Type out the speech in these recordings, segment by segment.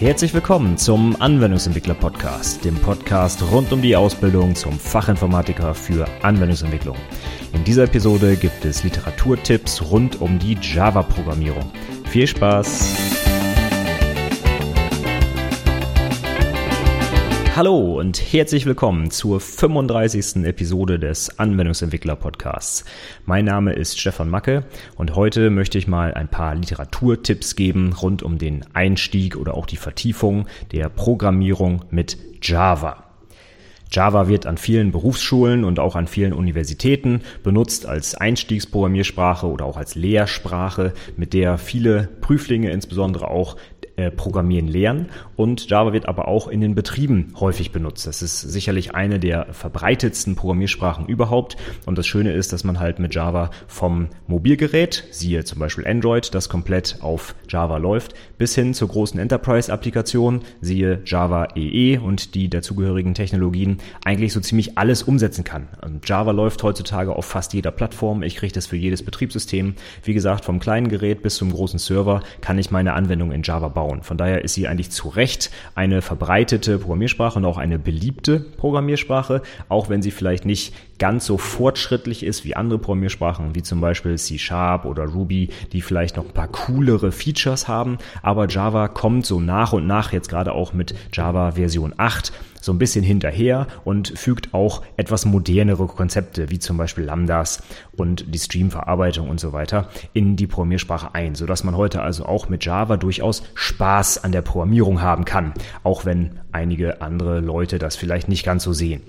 Herzlich willkommen zum Anwendungsentwickler Podcast, dem Podcast rund um die Ausbildung zum Fachinformatiker für Anwendungsentwicklung. In dieser Episode gibt es Literaturtipps rund um die Java-Programmierung. Viel Spaß! Hallo und herzlich willkommen zur 35. Episode des Anwendungsentwickler Podcasts. Mein Name ist Stefan Macke und heute möchte ich mal ein paar Literaturtipps geben rund um den Einstieg oder auch die Vertiefung der Programmierung mit Java. Java wird an vielen Berufsschulen und auch an vielen Universitäten benutzt als Einstiegsprogrammiersprache oder auch als Lehrsprache, mit der viele Prüflinge insbesondere auch äh, Programmieren lernen. Und Java wird aber auch in den Betrieben häufig benutzt. Das ist sicherlich eine der verbreitetsten Programmiersprachen überhaupt. Und das Schöne ist, dass man halt mit Java vom Mobilgerät, siehe zum Beispiel Android, das komplett auf Java läuft, bis hin zur großen Enterprise-Applikation, siehe Java EE e und die dazugehörigen Technologien, eigentlich so ziemlich alles umsetzen kann. Und Java läuft heutzutage auf fast jeder Plattform. Ich kriege das für jedes Betriebssystem. Wie gesagt, vom kleinen Gerät bis zum großen Server kann ich meine Anwendung in Java bauen bauen. Von daher ist sie eigentlich zu Recht eine verbreitete Programmiersprache und auch eine beliebte Programmiersprache, auch wenn sie vielleicht nicht ganz so fortschrittlich ist wie andere Programmiersprachen, wie zum Beispiel C Sharp oder Ruby, die vielleicht noch ein paar coolere Features haben. Aber Java kommt so nach und nach, jetzt gerade auch mit Java Version 8, so ein bisschen hinterher und fügt auch etwas modernere Konzepte, wie zum Beispiel Lambdas und die Streamverarbeitung und so weiter, in die Programmiersprache ein, sodass man heute also auch mit Java durchaus Spaß an der Programmierung haben kann, auch wenn einige andere Leute das vielleicht nicht ganz so sehen.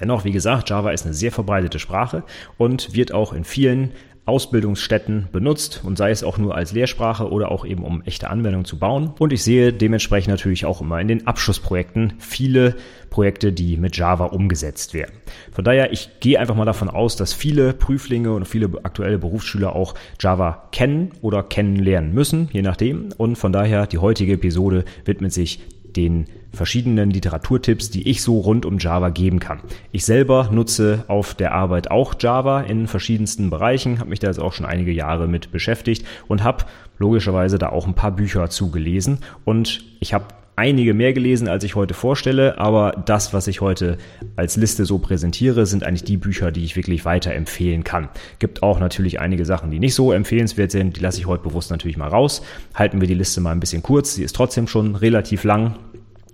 Dennoch, wie gesagt, Java ist eine sehr verbreitete Sprache und wird auch in vielen Ausbildungsstätten benutzt und sei es auch nur als Lehrsprache oder auch eben um echte Anwendungen zu bauen. Und ich sehe dementsprechend natürlich auch immer in den Abschlussprojekten viele Projekte, die mit Java umgesetzt werden. Von daher, ich gehe einfach mal davon aus, dass viele Prüflinge und viele aktuelle Berufsschüler auch Java kennen oder kennenlernen müssen, je nachdem. Und von daher, die heutige Episode widmet sich den verschiedenen Literaturtipps, die ich so rund um Java geben kann. Ich selber nutze auf der Arbeit auch Java in verschiedensten Bereichen, habe mich da jetzt auch schon einige Jahre mit beschäftigt und habe logischerweise da auch ein paar Bücher zugelesen und ich habe einige mehr gelesen, als ich heute vorstelle, aber das, was ich heute als Liste so präsentiere, sind eigentlich die Bücher, die ich wirklich weiterempfehlen kann. Gibt auch natürlich einige Sachen, die nicht so empfehlenswert sind, die lasse ich heute bewusst natürlich mal raus. Halten wir die Liste mal ein bisschen kurz, sie ist trotzdem schon relativ lang,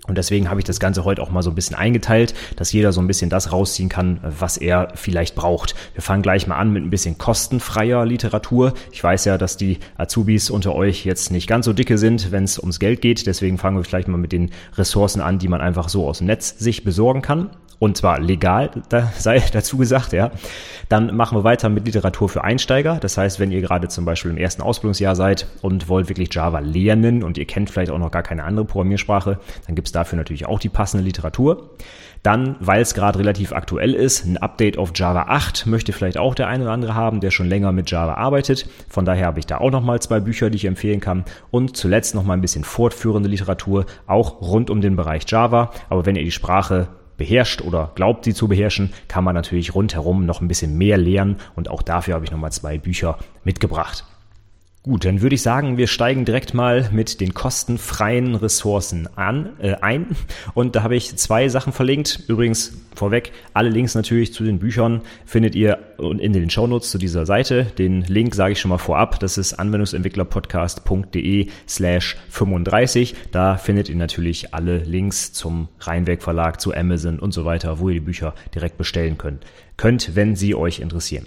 und deswegen habe ich das Ganze heute auch mal so ein bisschen eingeteilt, dass jeder so ein bisschen das rausziehen kann, was er vielleicht braucht. Wir fangen gleich mal an mit ein bisschen kostenfreier Literatur. Ich weiß ja, dass die Azubis unter euch jetzt nicht ganz so dicke sind, wenn es ums Geld geht. Deswegen fangen wir vielleicht mal mit den Ressourcen an, die man einfach so aus dem Netz sich besorgen kann und zwar legal, da sei dazu gesagt, ja. Dann machen wir weiter mit Literatur für Einsteiger. Das heißt, wenn ihr gerade zum Beispiel im ersten Ausbildungsjahr seid und wollt wirklich Java lernen und ihr kennt vielleicht auch noch gar keine andere Programmiersprache, dann gibt es dafür natürlich auch die passende Literatur. Dann, weil es gerade relativ aktuell ist, ein Update auf Java 8 möchte vielleicht auch der eine oder andere haben, der schon länger mit Java arbeitet. Von daher habe ich da auch nochmal zwei Bücher, die ich empfehlen kann. Und zuletzt nochmal ein bisschen fortführende Literatur, auch rund um den Bereich Java. Aber wenn ihr die Sprache beherrscht oder glaubt sie zu beherrschen, kann man natürlich rundherum noch ein bisschen mehr lernen und auch dafür habe ich nochmal zwei Bücher mitgebracht. Gut, dann würde ich sagen, wir steigen direkt mal mit den kostenfreien Ressourcen an, äh, ein. Und da habe ich zwei Sachen verlinkt. Übrigens vorweg, alle Links natürlich zu den Büchern findet ihr in den Shownotes zu dieser Seite. Den Link sage ich schon mal vorab. Das ist anwendungsentwicklerpodcast.de slash 35. Da findet ihr natürlich alle Links zum Rheinwerk Verlag, zu Amazon und so weiter, wo ihr die Bücher direkt bestellen könnt, könnt, wenn sie euch interessieren.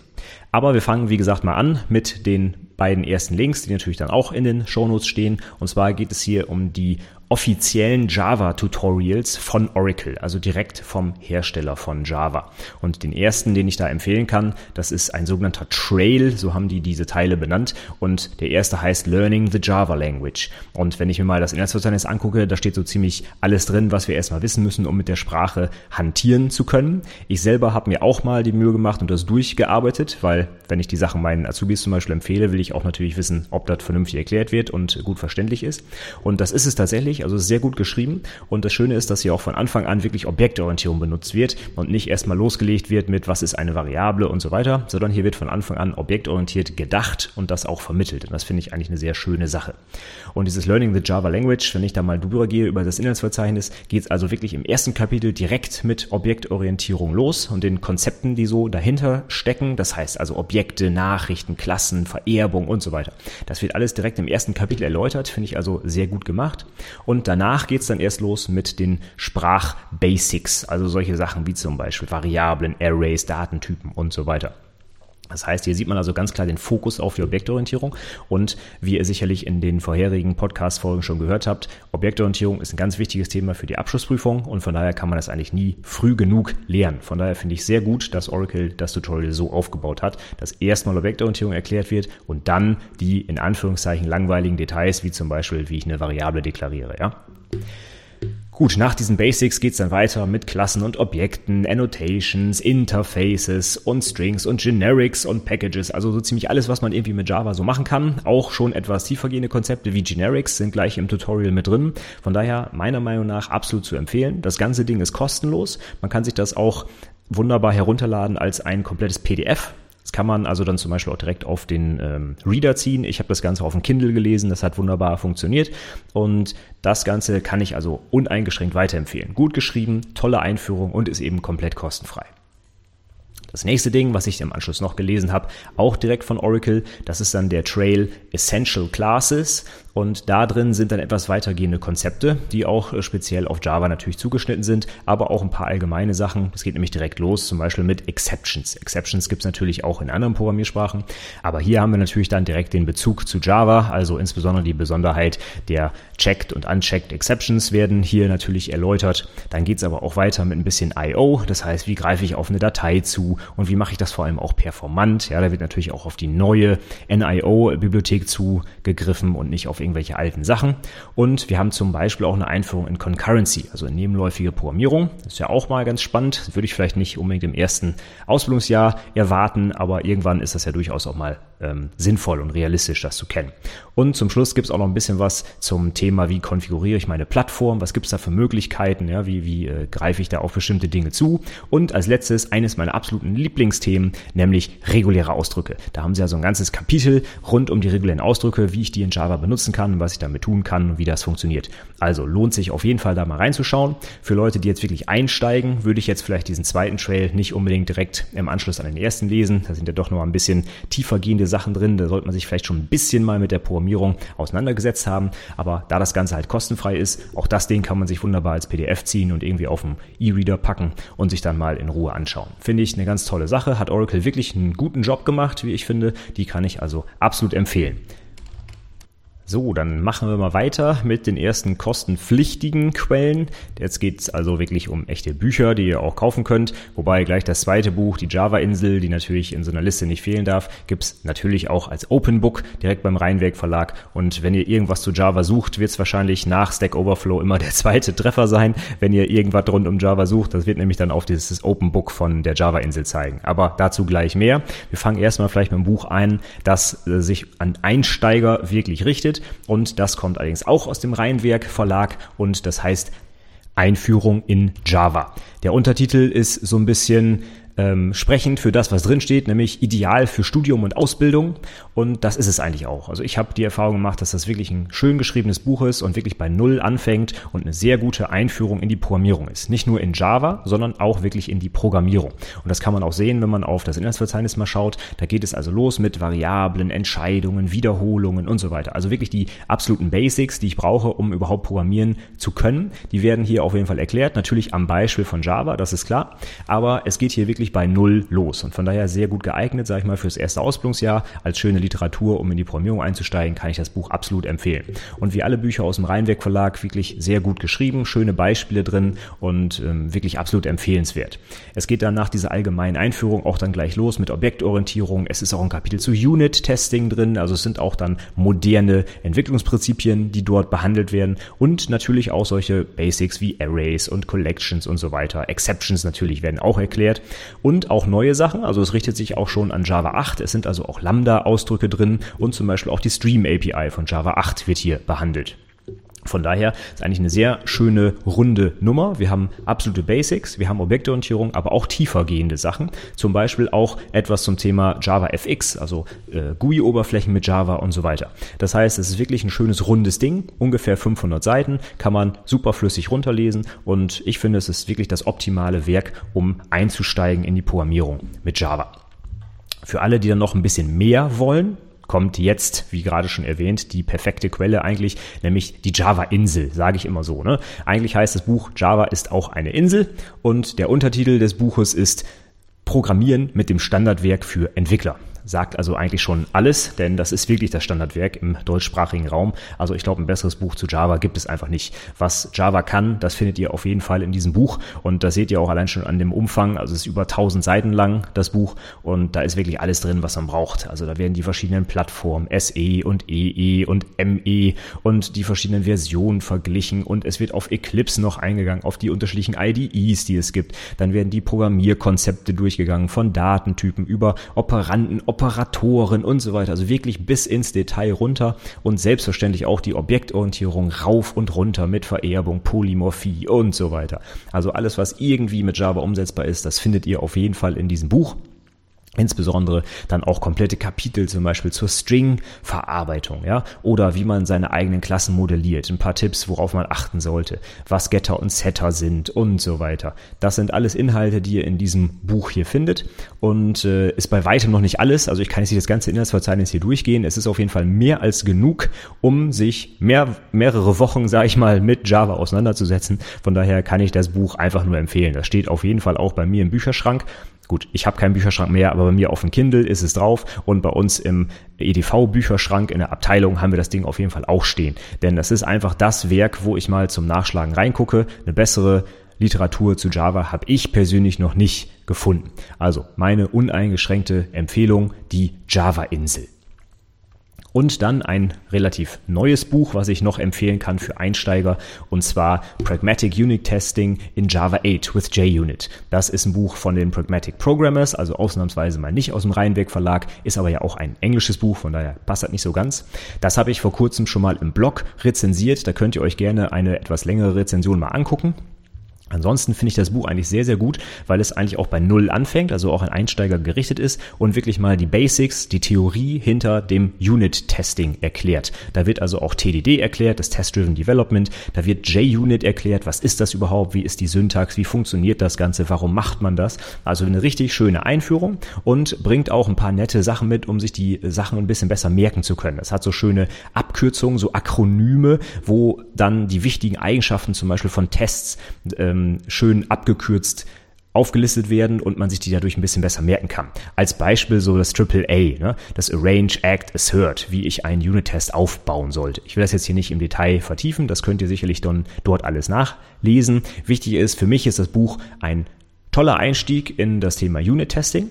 Aber wir fangen, wie gesagt, mal an mit den beiden ersten Links, die natürlich dann auch in den Shownotes stehen. Und zwar geht es hier um die offiziellen Java-Tutorials von Oracle, also direkt vom Hersteller von Java. Und den ersten, den ich da empfehlen kann, das ist ein sogenannter Trail, so haben die diese Teile benannt. Und der erste heißt Learning the Java Language. Und wenn ich mir mal das Inhaltsverzeichnis angucke, da steht so ziemlich alles drin, was wir erstmal wissen müssen, um mit der Sprache hantieren zu können. Ich selber habe mir auch mal die Mühe gemacht und das durchgearbeitet, weil wenn ich die Sachen meinen Azubis zum Beispiel empfehle, will ich auch natürlich wissen, ob das vernünftig erklärt wird und gut verständlich ist. Und das ist es tatsächlich. Ich. Also sehr gut geschrieben. Und das Schöne ist, dass hier auch von Anfang an wirklich Objektorientierung benutzt wird und nicht erstmal losgelegt wird mit, was ist eine Variable und so weiter, sondern hier wird von Anfang an objektorientiert gedacht und das auch vermittelt. Und das finde ich eigentlich eine sehr schöne Sache. Und dieses Learning the Java Language, wenn ich da mal drüber gehe über das Inhaltsverzeichnis, geht es also wirklich im ersten Kapitel direkt mit Objektorientierung los und den Konzepten, die so dahinter stecken. Das heißt also Objekte, Nachrichten, Klassen, Vererbung und so weiter. Das wird alles direkt im ersten Kapitel erläutert, finde ich also sehr gut gemacht. Danach geht es dann erst los mit den Sprachbasics, also solche Sachen wie zum Beispiel Variablen, Arrays, Datentypen und so weiter. Das heißt, hier sieht man also ganz klar den Fokus auf die Objektorientierung und wie ihr sicherlich in den vorherigen Podcast-Folgen schon gehört habt, Objektorientierung ist ein ganz wichtiges Thema für die Abschlussprüfung und von daher kann man das eigentlich nie früh genug lernen. Von daher finde ich sehr gut, dass Oracle das Tutorial so aufgebaut hat, dass erstmal Objektorientierung erklärt wird und dann die in Anführungszeichen langweiligen Details, wie zum Beispiel, wie ich eine Variable deklariere, ja. Gut, nach diesen Basics geht's dann weiter mit Klassen und Objekten, Annotations, Interfaces und Strings und Generics und Packages. Also so ziemlich alles, was man irgendwie mit Java so machen kann. Auch schon etwas tiefergehende Konzepte wie Generics sind gleich im Tutorial mit drin. Von daher meiner Meinung nach absolut zu empfehlen. Das ganze Ding ist kostenlos. Man kann sich das auch wunderbar herunterladen als ein komplettes PDF. Das kann man also dann zum Beispiel auch direkt auf den ähm, Reader ziehen. Ich habe das Ganze auf dem Kindle gelesen, das hat wunderbar funktioniert. Und das Ganze kann ich also uneingeschränkt weiterempfehlen. Gut geschrieben, tolle Einführung und ist eben komplett kostenfrei. Das nächste Ding, was ich im Anschluss noch gelesen habe, auch direkt von Oracle, das ist dann der Trail Essential Classes. Und da drin sind dann etwas weitergehende Konzepte, die auch äh, speziell auf Java natürlich zugeschnitten sind, aber auch ein paar allgemeine Sachen. Das geht nämlich direkt los, zum Beispiel mit Exceptions. Exceptions gibt es natürlich auch in anderen Programmiersprachen, aber hier haben wir natürlich dann direkt den Bezug zu Java, also insbesondere die Besonderheit der Checked und Unchecked Exceptions werden hier natürlich erläutert. Dann geht es aber auch weiter mit ein bisschen I.O., das heißt, wie greife ich auf eine Datei zu und wie mache ich das vor allem auch performant. Ja, da wird natürlich auch auf die neue NIO-Bibliothek zugegriffen und nicht auf irgendwelche alten Sachen. Und wir haben zum Beispiel auch eine Einführung in Concurrency, also in nebenläufige Programmierung. Das ist ja auch mal ganz spannend. Würde ich vielleicht nicht unbedingt im ersten Ausbildungsjahr erwarten, aber irgendwann ist das ja durchaus auch mal ähm, sinnvoll und realistisch, das zu kennen. Und zum Schluss gibt es auch noch ein bisschen was zum Thema, wie konfiguriere ich meine Plattform, was gibt es da für Möglichkeiten, ja, wie, wie äh, greife ich da auf bestimmte Dinge zu. Und als letztes eines meiner absoluten Lieblingsthemen, nämlich reguläre Ausdrücke. Da haben sie ja so ein ganzes Kapitel rund um die regulären Ausdrücke, wie ich die in Java benutzen kann, was ich damit tun kann und wie das funktioniert. Also lohnt sich auf jeden Fall da mal reinzuschauen. Für Leute, die jetzt wirklich einsteigen, würde ich jetzt vielleicht diesen zweiten Trail nicht unbedingt direkt im Anschluss an den ersten lesen. Da sind ja doch noch ein bisschen tiefergehende Sachen drin. Da sollte man sich vielleicht schon ein bisschen mal mit der Programmierung auseinandergesetzt haben. Aber da das Ganze halt kostenfrei ist, auch das Ding kann man sich wunderbar als PDF ziehen und irgendwie auf dem E-Reader packen und sich dann mal in Ruhe anschauen. Finde ich eine ganz tolle Sache. Hat Oracle wirklich einen guten Job gemacht, wie ich finde. Die kann ich also absolut empfehlen. So, dann machen wir mal weiter mit den ersten kostenpflichtigen Quellen. Jetzt geht's also wirklich um echte Bücher, die ihr auch kaufen könnt. Wobei gleich das zweite Buch, die Java-Insel, die natürlich in so einer Liste nicht fehlen darf, gibt's natürlich auch als Open Book direkt beim Rheinwerk Verlag. Und wenn ihr irgendwas zu Java sucht, wird's wahrscheinlich nach Stack Overflow immer der zweite Treffer sein, wenn ihr irgendwas rund um Java sucht. Das wird nämlich dann auf dieses Open Book von der Java-Insel zeigen. Aber dazu gleich mehr. Wir fangen erstmal vielleicht mit einem Buch ein, das äh, sich an Einsteiger wirklich richtet und das kommt allerdings auch aus dem Rheinwerk Verlag und das heißt Einführung in Java. Der Untertitel ist so ein bisschen ähm, sprechend für das, was drin steht, nämlich ideal für Studium und Ausbildung. Und das ist es eigentlich auch. Also ich habe die Erfahrung gemacht, dass das wirklich ein schön geschriebenes Buch ist und wirklich bei Null anfängt und eine sehr gute Einführung in die Programmierung ist. Nicht nur in Java, sondern auch wirklich in die Programmierung. Und das kann man auch sehen, wenn man auf das Inhaltsverzeichnis mal schaut. Da geht es also los mit Variablen, Entscheidungen, Wiederholungen und so weiter. Also wirklich die absoluten Basics, die ich brauche, um überhaupt programmieren zu können. Die werden hier auf jeden Fall erklärt. Natürlich am Beispiel von Java, das ist klar. Aber es geht hier wirklich wirklich bei Null los und von daher sehr gut geeignet, sage ich mal, fürs erste Ausbildungsjahr als schöne Literatur, um in die Programmierung einzusteigen, kann ich das Buch absolut empfehlen. Und wie alle Bücher aus dem Rheinwerk Verlag wirklich sehr gut geschrieben, schöne Beispiele drin und ähm, wirklich absolut empfehlenswert. Es geht dann nach dieser allgemeinen Einführung auch dann gleich los mit Objektorientierung. Es ist auch ein Kapitel zu Unit-Testing drin, also es sind auch dann moderne Entwicklungsprinzipien, die dort behandelt werden und natürlich auch solche Basics wie Arrays und Collections und so weiter. Exceptions natürlich werden auch erklärt und auch neue Sachen. Also es richtet sich auch schon an Java 8. Es sind also auch Lambda-Ausdrücke drin und zum Beispiel auch die Stream API von Java 8 wird hier behandelt. Von daher ist eigentlich eine sehr schöne runde Nummer. Wir haben absolute Basics, wir haben Objektorientierung, aber auch tiefer gehende Sachen. Zum Beispiel auch etwas zum Thema Java FX, also äh, GUI-Oberflächen mit Java und so weiter. Das heißt, es ist wirklich ein schönes rundes Ding, ungefähr 500 Seiten, kann man super flüssig runterlesen und ich finde, es ist wirklich das optimale Werk, um einzusteigen in die Programmierung mit Java. Für alle, die dann noch ein bisschen mehr wollen, kommt jetzt, wie gerade schon erwähnt, die perfekte Quelle eigentlich, nämlich die Java-Insel, sage ich immer so. Ne? Eigentlich heißt das Buch Java ist auch eine Insel und der Untertitel des Buches ist Programmieren mit dem Standardwerk für Entwickler sagt also eigentlich schon alles, denn das ist wirklich das Standardwerk im deutschsprachigen Raum. Also ich glaube, ein besseres Buch zu Java gibt es einfach nicht. Was Java kann, das findet ihr auf jeden Fall in diesem Buch und das seht ihr auch allein schon an dem Umfang. Also es ist über 1000 Seiten lang, das Buch und da ist wirklich alles drin, was man braucht. Also da werden die verschiedenen Plattformen SE und EE und ME und die verschiedenen Versionen verglichen und es wird auf Eclipse noch eingegangen, auf die unterschiedlichen IDEs, die es gibt. Dann werden die Programmierkonzepte durchgegangen von Datentypen über Operanten, Operatoren und so weiter. Also wirklich bis ins Detail runter und selbstverständlich auch die Objektorientierung rauf und runter mit Vererbung, Polymorphie und so weiter. Also alles, was irgendwie mit Java umsetzbar ist, das findet ihr auf jeden Fall in diesem Buch. Insbesondere dann auch komplette Kapitel zum Beispiel zur String-Verarbeitung, ja, oder wie man seine eigenen Klassen modelliert. Ein paar Tipps, worauf man achten sollte, was Getter und Setter sind und so weiter. Das sind alles Inhalte, die ihr in diesem Buch hier findet und äh, ist bei weitem noch nicht alles. Also ich kann jetzt nicht das ganze Inhaltsverzeichnis hier durchgehen. Es ist auf jeden Fall mehr als genug, um sich mehr, mehrere Wochen, sage ich mal, mit Java auseinanderzusetzen. Von daher kann ich das Buch einfach nur empfehlen. Das steht auf jeden Fall auch bei mir im Bücherschrank. Gut, ich habe keinen Bücherschrank mehr, aber bei mir auf dem Kindle ist es drauf und bei uns im EDV-Bücherschrank in der Abteilung haben wir das Ding auf jeden Fall auch stehen. Denn das ist einfach das Werk, wo ich mal zum Nachschlagen reingucke. Eine bessere Literatur zu Java habe ich persönlich noch nicht gefunden. Also meine uneingeschränkte Empfehlung, die Java-Insel. Und dann ein relativ neues Buch, was ich noch empfehlen kann für Einsteiger, und zwar Pragmatic Unit Testing in Java 8 with JUnit. Das ist ein Buch von den Pragmatic Programmers, also ausnahmsweise mal nicht aus dem Rheinweg Verlag, ist aber ja auch ein englisches Buch, von daher passt das nicht so ganz. Das habe ich vor kurzem schon mal im Blog rezensiert, da könnt ihr euch gerne eine etwas längere Rezension mal angucken. Ansonsten finde ich das Buch eigentlich sehr, sehr gut, weil es eigentlich auch bei Null anfängt, also auch ein Einsteiger gerichtet ist und wirklich mal die Basics, die Theorie hinter dem Unit-Testing erklärt. Da wird also auch TDD erklärt, das Test-Driven Development, da wird JUnit erklärt, was ist das überhaupt, wie ist die Syntax, wie funktioniert das Ganze, warum macht man das. Also eine richtig schöne Einführung und bringt auch ein paar nette Sachen mit, um sich die Sachen ein bisschen besser merken zu können. Es hat so schöne Abkürzungen, so Akronyme, wo dann die wichtigen Eigenschaften zum Beispiel von Tests ähm, ähm, schön abgekürzt aufgelistet werden und man sich die dadurch ein bisschen besser merken kann. Als Beispiel so das AAA, ne? das Arrange, Act, Assert, wie ich einen Unit-Test aufbauen sollte. Ich will das jetzt hier nicht im Detail vertiefen, das könnt ihr sicherlich dann dort alles nachlesen. Wichtig ist, für mich ist das Buch ein toller Einstieg in das Thema Unit-Testing.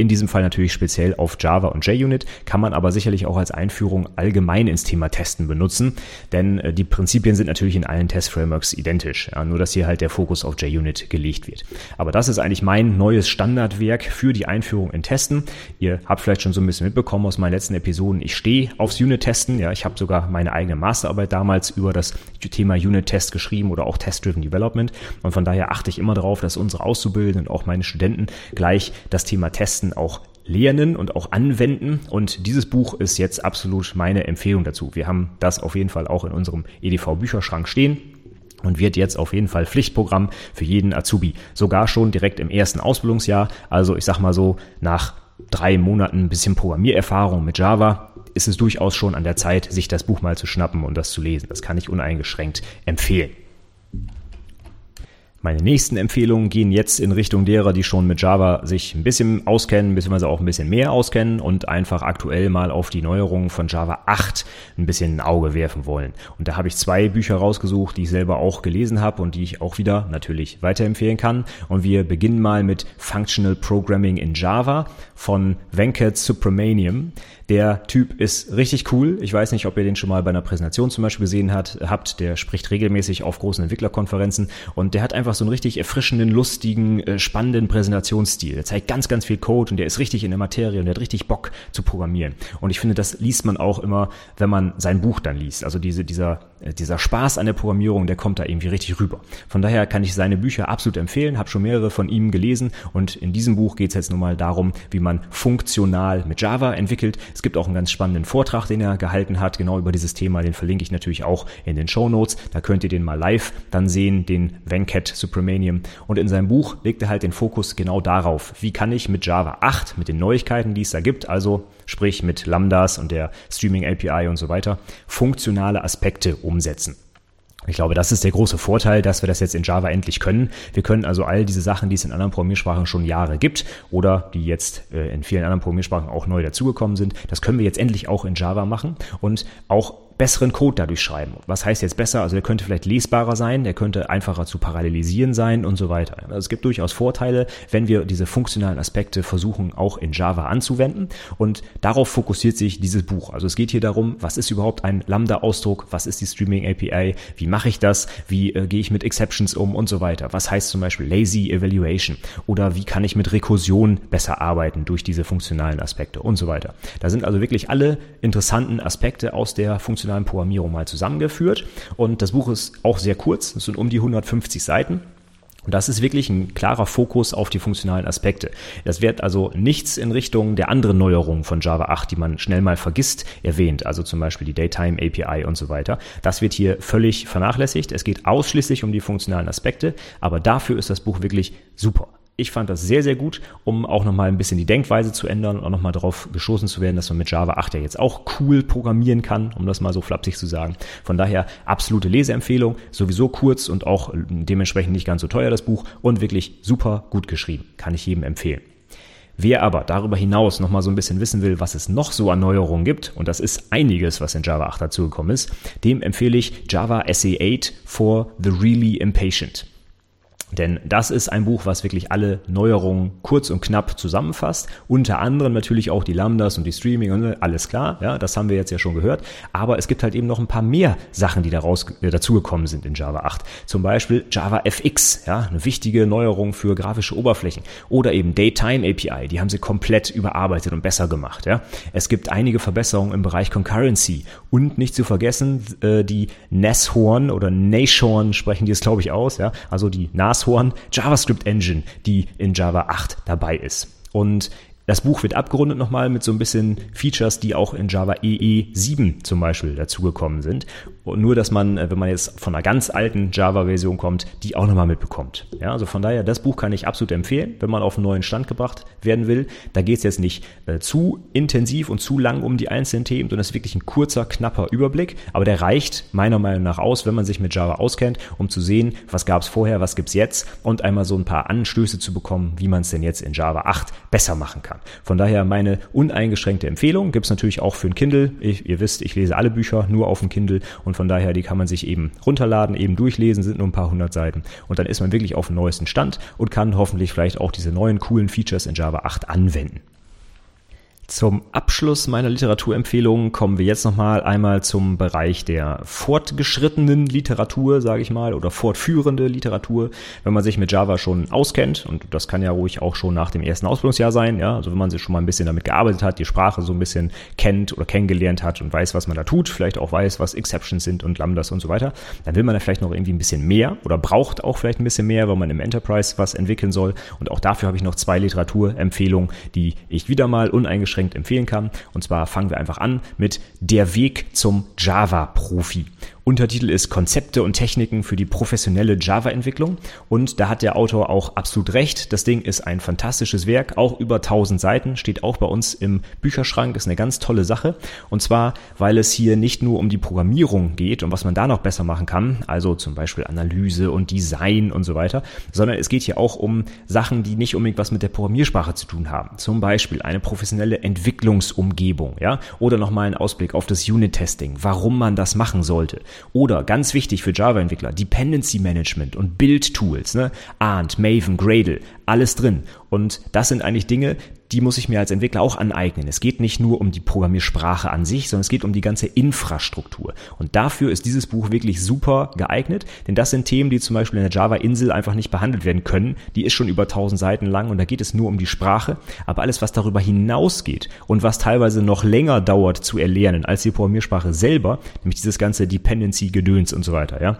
In diesem Fall natürlich speziell auf Java und JUnit, kann man aber sicherlich auch als Einführung allgemein ins Thema Testen benutzen, denn äh, die Prinzipien sind natürlich in allen Test-Frameworks identisch, ja, nur dass hier halt der Fokus auf JUnit gelegt wird. Aber das ist eigentlich mein neues Standardwerk für die Einführung in Testen. Ihr habt vielleicht schon so ein bisschen mitbekommen aus meinen letzten Episoden, ich stehe aufs Unit-Testen, ja, ich habe sogar meine eigene Masterarbeit damals über das Thema Unit-Test geschrieben oder auch Test-Driven Development und von daher achte ich immer darauf, dass unsere Auszubildenden und auch meine Studenten gleich das Thema Testen Wissen auch lernen und auch anwenden. Und dieses Buch ist jetzt absolut meine Empfehlung dazu. Wir haben das auf jeden Fall auch in unserem EDV-Bücherschrank stehen und wird jetzt auf jeden Fall Pflichtprogramm für jeden Azubi. Sogar schon direkt im ersten Ausbildungsjahr. Also ich sag mal so, nach drei Monaten ein bisschen Programmiererfahrung mit Java ist es durchaus schon an der Zeit, sich das Buch mal zu schnappen und das zu lesen. Das kann ich uneingeschränkt empfehlen. Meine nächsten Empfehlungen gehen jetzt in Richtung derer, die schon mit Java sich ein bisschen auskennen, beziehungsweise auch ein bisschen mehr auskennen und einfach aktuell mal auf die Neuerungen von Java 8 ein bisschen ein Auge werfen wollen. Und da habe ich zwei Bücher rausgesucht, die ich selber auch gelesen habe und die ich auch wieder natürlich weiterempfehlen kann. Und wir beginnen mal mit Functional Programming in Java von Venkat Subramaniam. Der Typ ist richtig cool. Ich weiß nicht, ob ihr den schon mal bei einer Präsentation zum Beispiel gesehen hat, habt. Der spricht regelmäßig auf großen Entwicklerkonferenzen und der hat einfach so einen richtig erfrischenden, lustigen, äh, spannenden Präsentationsstil. Er zeigt ganz, ganz viel Code und der ist richtig in der Materie und der hat richtig Bock zu programmieren. Und ich finde, das liest man auch immer, wenn man sein Buch dann liest. Also diese, dieser, äh, dieser Spaß an der Programmierung, der kommt da irgendwie richtig rüber. Von daher kann ich seine Bücher absolut empfehlen, habe schon mehrere von ihm gelesen und in diesem Buch geht es jetzt nun mal darum, wie man funktional mit Java entwickelt. Es gibt auch einen ganz spannenden Vortrag, den er gehalten hat, genau über dieses Thema. Den verlinke ich natürlich auch in den Show Notes. Da könnt ihr den mal live dann sehen, den Venkat Supremanium. Und in seinem Buch legt er halt den Fokus genau darauf, wie kann ich mit Java 8, mit den Neuigkeiten, die es da gibt, also sprich mit Lambdas und der Streaming API und so weiter, funktionale Aspekte umsetzen. Ich glaube, das ist der große Vorteil, dass wir das jetzt in Java endlich können. Wir können also all diese Sachen, die es in anderen Programmiersprachen schon Jahre gibt oder die jetzt äh, in vielen anderen Programmiersprachen auch neu dazugekommen sind, das können wir jetzt endlich auch in Java machen und auch besseren Code dadurch schreiben. Was heißt jetzt besser? Also der könnte vielleicht lesbarer sein, der könnte einfacher zu parallelisieren sein und so weiter. Also es gibt durchaus Vorteile, wenn wir diese funktionalen Aspekte versuchen auch in Java anzuwenden und darauf fokussiert sich dieses Buch. Also es geht hier darum, was ist überhaupt ein Lambda-Ausdruck, was ist die Streaming API, wie mache ich das, wie äh, gehe ich mit Exceptions um und so weiter. Was heißt zum Beispiel Lazy Evaluation oder wie kann ich mit Rekursion besser arbeiten durch diese funktionalen Aspekte und so weiter. Da sind also wirklich alle interessanten Aspekte aus der funktionalen funktionalen Programmierung mal zusammengeführt. Und das Buch ist auch sehr kurz, es sind um die 150 Seiten. Und das ist wirklich ein klarer Fokus auf die funktionalen Aspekte. Das wird also nichts in Richtung der anderen Neuerungen von Java 8, die man schnell mal vergisst, erwähnt. Also zum Beispiel die Daytime API und so weiter. Das wird hier völlig vernachlässigt. Es geht ausschließlich um die funktionalen Aspekte, aber dafür ist das Buch wirklich super ich fand das sehr, sehr gut, um auch nochmal ein bisschen die Denkweise zu ändern und auch nochmal darauf gestoßen zu werden, dass man mit Java 8 ja jetzt auch cool programmieren kann, um das mal so flapsig zu sagen. Von daher absolute Leseempfehlung, sowieso kurz und auch dementsprechend nicht ganz so teuer das Buch und wirklich super gut geschrieben. Kann ich jedem empfehlen. Wer aber darüber hinaus nochmal so ein bisschen wissen will, was es noch so an Neuerungen gibt, und das ist einiges, was in Java 8 dazugekommen ist, dem empfehle ich Java SE8 for the Really Impatient. Denn das ist ein Buch, was wirklich alle Neuerungen kurz und knapp zusammenfasst. Unter anderem natürlich auch die Lambdas und die Streaming und alles klar. Ja, das haben wir jetzt ja schon gehört. Aber es gibt halt eben noch ein paar mehr Sachen, die daraus äh, dazugekommen sind in Java 8. Zum Beispiel Java FX, ja, eine wichtige Neuerung für grafische Oberflächen. Oder eben Daytime API, die haben sie komplett überarbeitet und besser gemacht. Ja. Es gibt einige Verbesserungen im Bereich Concurrency und nicht zu vergessen äh, die Nashorn oder Nashorn sprechen die es glaube ich aus. Ja, also die NAS Nashorn JavaScript Engine, die in Java 8 dabei ist. Und das Buch wird abgerundet nochmal mit so ein bisschen Features, die auch in Java EE 7 zum Beispiel dazugekommen sind. Und nur, dass man, äh, wenn man jetzt von einer ganz alten Java-Version kommt, die auch nochmal mitbekommt. Ja, also von daher, das Buch kann ich absolut empfehlen, wenn man auf einen neuen Stand gebracht werden will. Da geht es jetzt nicht äh, zu intensiv und zu lang um die einzelnen Themen, sondern es ist wirklich ein kurzer, knapper Überblick. Aber der reicht meiner Meinung nach aus, wenn man sich mit Java auskennt, um zu sehen, was gab es vorher, was gibt's jetzt und einmal so ein paar Anstöße zu bekommen, wie man es denn jetzt in Java 8 besser machen kann. Von daher meine uneingeschränkte Empfehlung gibt's natürlich auch für ein Kindle. Ich, ihr wisst, ich lese alle Bücher nur auf dem Kindle und von daher, die kann man sich eben runterladen, eben durchlesen, sind nur ein paar hundert Seiten. Und dann ist man wirklich auf dem neuesten Stand und kann hoffentlich vielleicht auch diese neuen coolen Features in Java 8 anwenden. Zum Abschluss meiner Literaturempfehlungen kommen wir jetzt nochmal einmal zum Bereich der fortgeschrittenen Literatur, sage ich mal, oder fortführende Literatur. Wenn man sich mit Java schon auskennt, und das kann ja ruhig auch schon nach dem ersten Ausbildungsjahr sein, ja, also wenn man sich schon mal ein bisschen damit gearbeitet hat, die Sprache so ein bisschen kennt oder kennengelernt hat und weiß, was man da tut, vielleicht auch weiß, was Exceptions sind und Lambdas und so weiter, dann will man da vielleicht noch irgendwie ein bisschen mehr oder braucht auch vielleicht ein bisschen mehr, weil man im Enterprise was entwickeln soll. Und auch dafür habe ich noch zwei Literaturempfehlungen, die ich wieder mal uneingeschränkt uneingeschränkt empfehlen kann. Und zwar fangen wir einfach an mit Der Weg zum Java-Profi. Untertitel ist Konzepte und Techniken für die professionelle Java-Entwicklung. Und da hat der Autor auch absolut recht. Das Ding ist ein fantastisches Werk, auch über 1000 Seiten, steht auch bei uns im Bücherschrank, ist eine ganz tolle Sache. Und zwar, weil es hier nicht nur um die Programmierung geht und was man da noch besser machen kann, also zum Beispiel Analyse und Design und so weiter, sondern es geht hier auch um Sachen, die nicht unbedingt was mit der Programmiersprache zu tun haben. Zum Beispiel eine professionelle Entwicklungsumgebung, ja, oder nochmal ein Ausblick auf das Unit-Testing, warum man das machen sollte. Oder ganz wichtig für Java-Entwickler, Dependency Management und Build-Tools, ne? Arndt, Maven, Gradle, alles drin. Und das sind eigentlich Dinge, die muss ich mir als Entwickler auch aneignen. Es geht nicht nur um die Programmiersprache an sich, sondern es geht um die ganze Infrastruktur. Und dafür ist dieses Buch wirklich super geeignet, denn das sind Themen, die zum Beispiel in der Java-Insel einfach nicht behandelt werden können. Die ist schon über 1000 Seiten lang und da geht es nur um die Sprache. Aber alles, was darüber hinausgeht und was teilweise noch länger dauert zu erlernen als die Programmiersprache selber, nämlich dieses ganze Dependency-Gedöns und so weiter, ja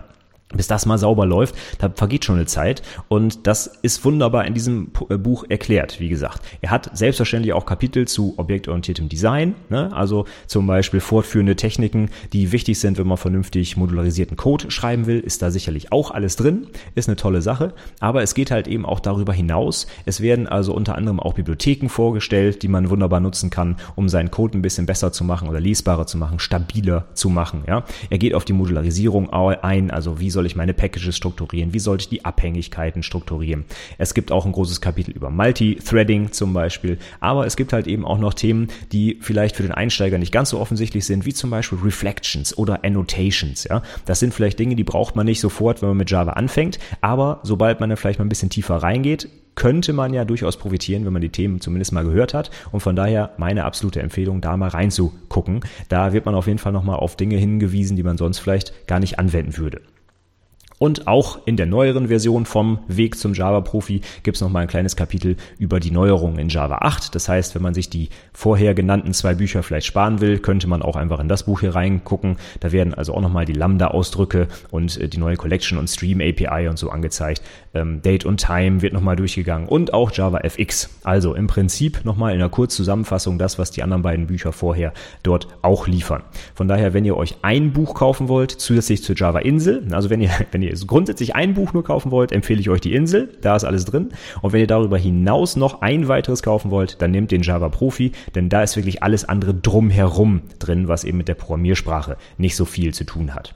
bis das mal sauber läuft, da vergeht schon eine Zeit und das ist wunderbar in diesem äh, Buch erklärt, wie gesagt. Er hat selbstverständlich auch Kapitel zu objektorientiertem Design, ne? also zum Beispiel fortführende Techniken, die wichtig sind, wenn man vernünftig modularisierten Code schreiben will, ist da sicherlich auch alles drin, ist eine tolle Sache, aber es geht halt eben auch darüber hinaus. Es werden also unter anderem auch Bibliotheken vorgestellt, die man wunderbar nutzen kann, um seinen Code ein bisschen besser zu machen oder lesbarer zu machen, stabiler zu machen. Ja? Er geht auf die Modularisierung ein, also wie ich meine Packages strukturieren, wie sollte ich die Abhängigkeiten strukturieren. Es gibt auch ein großes Kapitel über Multithreading zum Beispiel, aber es gibt halt eben auch noch Themen, die vielleicht für den Einsteiger nicht ganz so offensichtlich sind, wie zum Beispiel Reflections oder Annotations. Ja, das sind vielleicht Dinge, die braucht man nicht sofort, wenn man mit Java anfängt, aber sobald man dann vielleicht mal ein bisschen tiefer reingeht, könnte man ja durchaus profitieren, wenn man die Themen zumindest mal gehört hat. Und von daher meine absolute Empfehlung, da mal reinzugucken. Da wird man auf jeden Fall nochmal auf Dinge hingewiesen, die man sonst vielleicht gar nicht anwenden würde. Und auch in der neueren Version vom Weg zum Java-Profi gibt es nochmal ein kleines Kapitel über die Neuerungen in Java 8. Das heißt, wenn man sich die vorher genannten zwei Bücher vielleicht sparen will, könnte man auch einfach in das Buch hier reingucken. Da werden also auch nochmal die Lambda-Ausdrücke und äh, die neue Collection und Stream API und so angezeigt. Ähm, Date und Time wird nochmal durchgegangen und auch Java FX. Also im Prinzip nochmal in einer Kurzzusammenfassung das, was die anderen beiden Bücher vorher dort auch liefern. Von daher, wenn ihr euch ein Buch kaufen wollt, zusätzlich zur Java Insel, also wenn ihr, wenn ihr ihr grundsätzlich ein Buch nur kaufen wollt, empfehle ich euch die Insel. Da ist alles drin. Und wenn ihr darüber hinaus noch ein weiteres kaufen wollt, dann nehmt den Java Profi, denn da ist wirklich alles andere drumherum drin, was eben mit der Programmiersprache nicht so viel zu tun hat.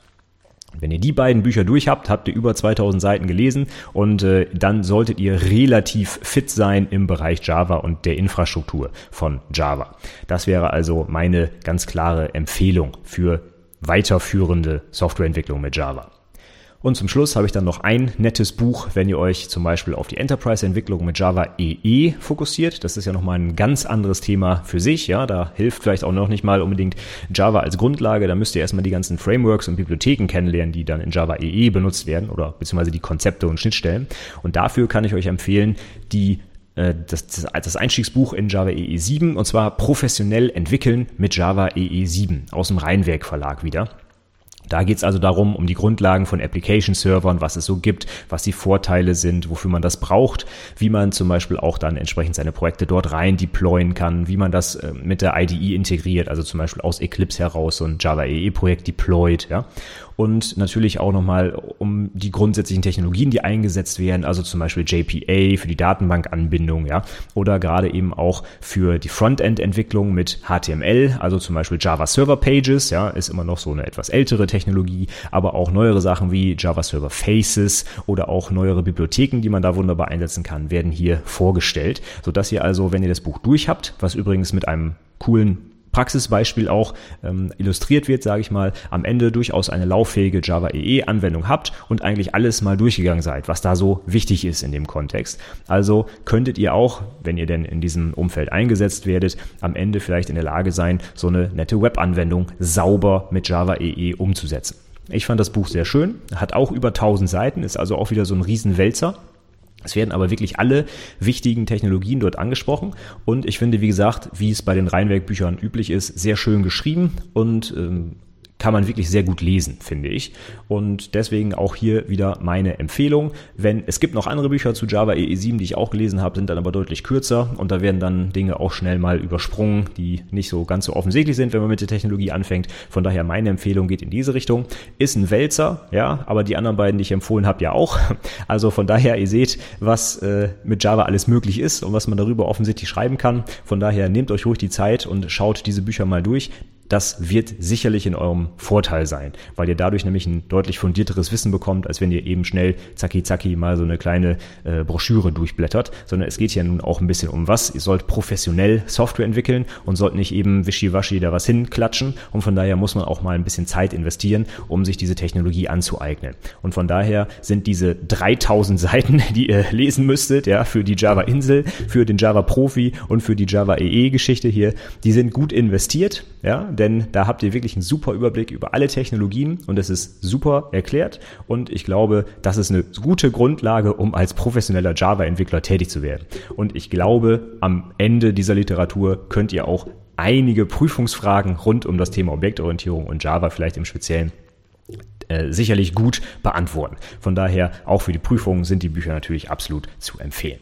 Wenn ihr die beiden Bücher durch habt, habt ihr über 2000 Seiten gelesen und äh, dann solltet ihr relativ fit sein im Bereich Java und der Infrastruktur von Java. Das wäre also meine ganz klare Empfehlung für weiterführende Softwareentwicklung mit Java. Und zum Schluss habe ich dann noch ein nettes Buch, wenn ihr euch zum Beispiel auf die Enterprise-Entwicklung mit Java EE e fokussiert. Das ist ja nochmal ein ganz anderes Thema für sich. Ja, da hilft vielleicht auch noch nicht mal unbedingt Java als Grundlage. Da müsst ihr erstmal die ganzen Frameworks und Bibliotheken kennenlernen, die dann in Java EE e benutzt werden oder beziehungsweise die Konzepte und Schnittstellen. Und dafür kann ich euch empfehlen, die äh, das, das Einstiegsbuch in Java EE 7 und zwar professionell entwickeln mit Java EE 7 aus dem Rheinwerk Verlag wieder. Da geht es also darum, um die Grundlagen von Application-Servern, was es so gibt, was die Vorteile sind, wofür man das braucht, wie man zum Beispiel auch dann entsprechend seine Projekte dort rein deployen kann, wie man das äh, mit der IDE integriert, also zum Beispiel aus Eclipse heraus so ein Java EE-Projekt deployed, ja. Und natürlich auch nochmal um die grundsätzlichen Technologien, die eingesetzt werden, also zum Beispiel JPA für die Datenbankanbindung, ja, oder gerade eben auch für die Frontend-Entwicklung mit HTML, also zum Beispiel Java Server Pages, ja, ist immer noch so eine etwas ältere Technologie, aber auch neuere Sachen wie Java Server Faces oder auch neuere Bibliotheken, die man da wunderbar einsetzen kann, werden hier vorgestellt, sodass ihr also, wenn ihr das Buch durch habt, was übrigens mit einem coolen Praxisbeispiel auch ähm, illustriert wird, sage ich mal, am Ende durchaus eine lauffähige Java EE Anwendung habt und eigentlich alles mal durchgegangen seid, was da so wichtig ist in dem Kontext. Also könntet ihr auch, wenn ihr denn in diesem Umfeld eingesetzt werdet, am Ende vielleicht in der Lage sein, so eine nette Webanwendung sauber mit Java EE umzusetzen. Ich fand das Buch sehr schön, hat auch über 1000 Seiten, ist also auch wieder so ein Riesenwälzer. Es werden aber wirklich alle wichtigen Technologien dort angesprochen. Und ich finde, wie gesagt, wie es bei den Rheinwerk-Büchern üblich ist, sehr schön geschrieben. Und ähm, kann man wirklich sehr gut lesen, finde ich. Und deswegen auch hier wieder meine Empfehlung. Wenn es gibt noch andere Bücher zu Java EE7, die ich auch gelesen habe, sind dann aber deutlich kürzer und da werden dann Dinge auch schnell mal übersprungen, die nicht so ganz so offensichtlich sind, wenn man mit der Technologie anfängt. Von daher meine Empfehlung geht in diese Richtung. Ist ein Wälzer, ja, aber die anderen beiden, die ich empfohlen habe, ja auch. Also von daher, ihr seht, was äh, mit Java alles möglich ist und was man darüber offensichtlich schreiben kann. Von daher nehmt euch ruhig die Zeit und schaut diese Bücher mal durch das wird sicherlich in eurem Vorteil sein, weil ihr dadurch nämlich ein deutlich fundierteres Wissen bekommt, als wenn ihr eben schnell zacki zacki mal so eine kleine äh, Broschüre durchblättert, sondern es geht ja nun auch ein bisschen um was. Ihr sollt professionell Software entwickeln und sollt nicht eben wischiwaschi da was hinklatschen und von daher muss man auch mal ein bisschen Zeit investieren, um sich diese Technologie anzueignen. Und von daher sind diese 3000 Seiten, die ihr lesen müsstet, ja, für die Java Insel, für den Java Profi und für die Java EE Geschichte hier, die sind gut investiert, ja, denn da habt ihr wirklich einen super Überblick über alle Technologien und es ist super erklärt und ich glaube, das ist eine gute Grundlage, um als professioneller Java-Entwickler tätig zu werden. Und ich glaube, am Ende dieser Literatur könnt ihr auch einige Prüfungsfragen rund um das Thema Objektorientierung und Java vielleicht im Speziellen äh, sicherlich gut beantworten. Von daher auch für die Prüfungen sind die Bücher natürlich absolut zu empfehlen.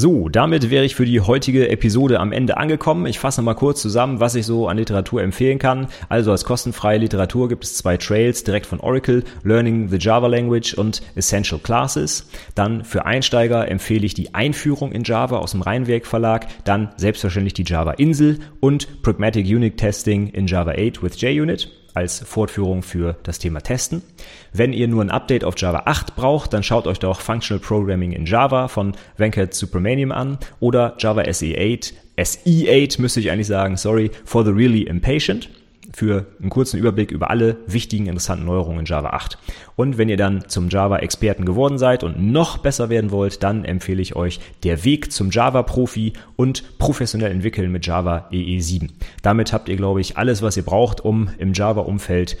So, damit wäre ich für die heutige Episode am Ende angekommen. Ich fasse mal kurz zusammen, was ich so an Literatur empfehlen kann. Also als kostenfreie Literatur gibt es zwei Trails direkt von Oracle, Learning the Java Language und Essential Classes. Dann für Einsteiger empfehle ich die Einführung in Java aus dem Rheinwerk Verlag, dann selbstverständlich die Java Insel und Pragmatic Unit Testing in Java 8 with JUnit als Fortführung für das Thema Testen. Wenn ihr nur ein Update auf Java 8 braucht, dann schaut euch doch Functional Programming in Java von Venkat Subramaniam an oder Java SE8, SE8 müsste ich eigentlich sagen, sorry, for the really impatient für einen kurzen Überblick über alle wichtigen, interessanten Neuerungen in Java 8. Und wenn ihr dann zum Java-Experten geworden seid und noch besser werden wollt, dann empfehle ich euch der Weg zum Java-Profi und professionell entwickeln mit Java EE7. Damit habt ihr, glaube ich, alles, was ihr braucht, um im Java-Umfeld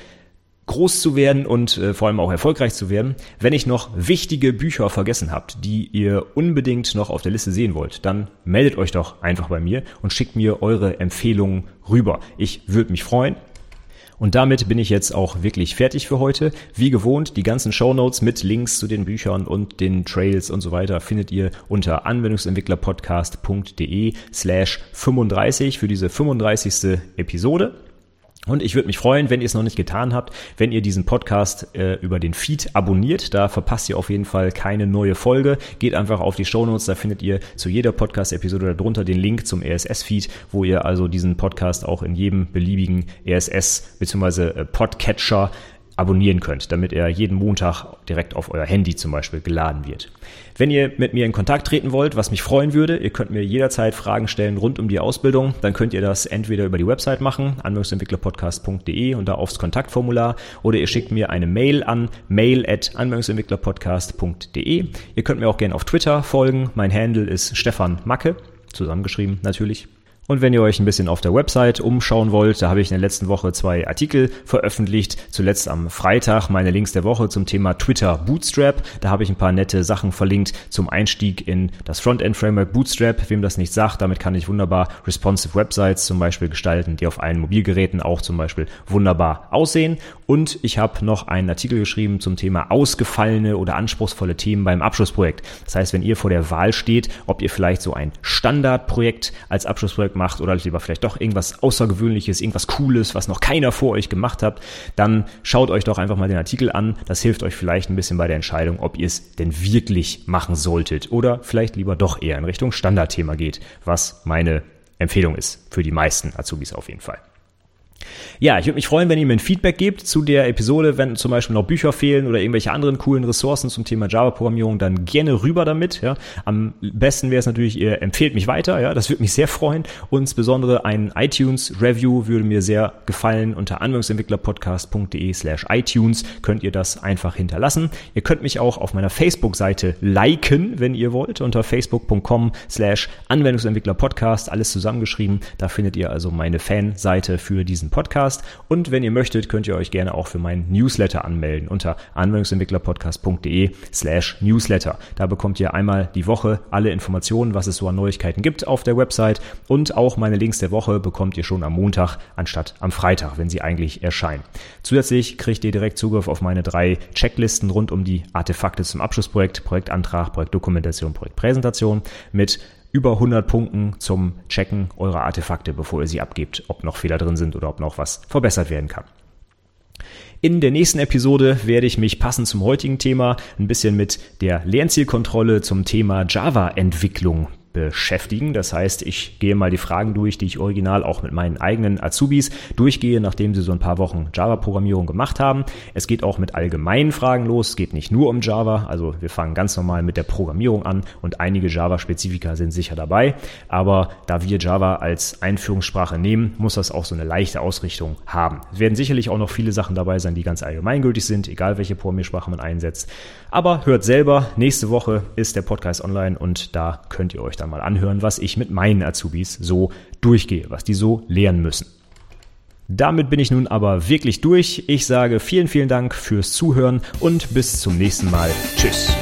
groß zu werden und äh, vor allem auch erfolgreich zu werden. Wenn ich noch wichtige Bücher vergessen habt, die ihr unbedingt noch auf der Liste sehen wollt, dann meldet euch doch einfach bei mir und schickt mir eure Empfehlungen rüber. Ich würde mich freuen. Und damit bin ich jetzt auch wirklich fertig für heute. Wie gewohnt, die ganzen Show Notes mit Links zu den Büchern und den Trails und so weiter findet ihr unter anwendungsentwicklerpodcast.de slash 35 für diese 35. Episode. Und ich würde mich freuen, wenn ihr es noch nicht getan habt, wenn ihr diesen Podcast äh, über den Feed abonniert. Da verpasst ihr auf jeden Fall keine neue Folge. Geht einfach auf die Show Notes, da findet ihr zu jeder Podcast-Episode darunter den Link zum RSS-Feed, wo ihr also diesen Podcast auch in jedem beliebigen RSS bzw. Äh, Podcatcher abonnieren könnt, damit er jeden Montag direkt auf euer Handy zum Beispiel geladen wird. Wenn ihr mit mir in Kontakt treten wollt, was mich freuen würde, ihr könnt mir jederzeit Fragen stellen rund um die Ausbildung, dann könnt ihr das entweder über die Website machen, anwendungsentwicklerpodcast.de und da aufs Kontaktformular oder ihr schickt mir eine Mail an mail at anwendungsentwicklerpodcast.de. Ihr könnt mir auch gerne auf Twitter folgen. Mein Handle ist Stefan Macke, zusammengeschrieben natürlich. Und wenn ihr euch ein bisschen auf der Website umschauen wollt, da habe ich in der letzten Woche zwei Artikel veröffentlicht. Zuletzt am Freitag meine Links der Woche zum Thema Twitter Bootstrap. Da habe ich ein paar nette Sachen verlinkt zum Einstieg in das Frontend Framework Bootstrap. Wem das nicht sagt, damit kann ich wunderbar responsive Websites zum Beispiel gestalten, die auf allen Mobilgeräten auch zum Beispiel wunderbar aussehen. Und ich habe noch einen Artikel geschrieben zum Thema ausgefallene oder anspruchsvolle Themen beim Abschlussprojekt. Das heißt, wenn ihr vor der Wahl steht, ob ihr vielleicht so ein Standardprojekt als Abschlussprojekt macht oder lieber vielleicht doch irgendwas Außergewöhnliches, irgendwas Cooles, was noch keiner vor euch gemacht hat, dann schaut euch doch einfach mal den Artikel an. Das hilft euch vielleicht ein bisschen bei der Entscheidung, ob ihr es denn wirklich machen solltet oder vielleicht lieber doch eher in Richtung Standardthema geht, was meine Empfehlung ist für die meisten Azubis auf jeden Fall. Ja, ich würde mich freuen, wenn ihr mir ein Feedback gebt zu der Episode, wenn zum Beispiel noch Bücher fehlen oder irgendwelche anderen coolen Ressourcen zum Thema Java-Programmierung, dann gerne rüber damit. Ja. Am besten wäre es natürlich, ihr empfehlt mich weiter, ja, das würde mich sehr freuen. Und insbesondere ein iTunes-Review würde mir sehr gefallen. Unter anwendungsentwicklerpodcast.de slash iTunes könnt ihr das einfach hinterlassen. Ihr könnt mich auch auf meiner Facebook-Seite liken, wenn ihr wollt, unter facebook.com slash Anwendungsentwicklerpodcast, alles zusammengeschrieben. Da findet ihr also meine Fanseite für diesen diesen Podcast. Und wenn ihr möchtet, könnt ihr euch gerne auch für meinen Newsletter anmelden unter anwendungsentwicklerpodcast.de slash Newsletter. Da bekommt ihr einmal die Woche alle Informationen, was es so an Neuigkeiten gibt auf der Website. Und auch meine Links der Woche bekommt ihr schon am Montag anstatt am Freitag, wenn sie eigentlich erscheinen. Zusätzlich kriegt ihr direkt Zugriff auf meine drei Checklisten rund um die Artefakte zum Abschlussprojekt, Projektantrag, Projektdokumentation, Projektpräsentation mit über 100 Punkten zum Checken eurer Artefakte, bevor ihr sie abgebt, ob noch Fehler drin sind oder ob noch was verbessert werden kann. In der nächsten Episode werde ich mich passend zum heutigen Thema ein bisschen mit der Lernzielkontrolle zum Thema Java-Entwicklung beschäftigen. Das heißt, ich gehe mal die Fragen durch, die ich original auch mit meinen eigenen Azubis durchgehe, nachdem sie so ein paar Wochen Java-Programmierung gemacht haben. Es geht auch mit allgemeinen Fragen los. Es geht nicht nur um Java. Also wir fangen ganz normal mit der Programmierung an und einige Java-Spezifika sind sicher dabei. Aber da wir Java als Einführungssprache nehmen, muss das auch so eine leichte Ausrichtung haben. Es werden sicherlich auch noch viele Sachen dabei sein, die ganz allgemeingültig sind, egal welche Programmiersprache man einsetzt. Aber hört selber, nächste Woche ist der Podcast online und da könnt ihr euch dann mal anhören, was ich mit meinen Azubis so durchgehe, was die so lernen müssen. Damit bin ich nun aber wirklich durch. Ich sage vielen, vielen Dank fürs Zuhören und bis zum nächsten Mal. Tschüss.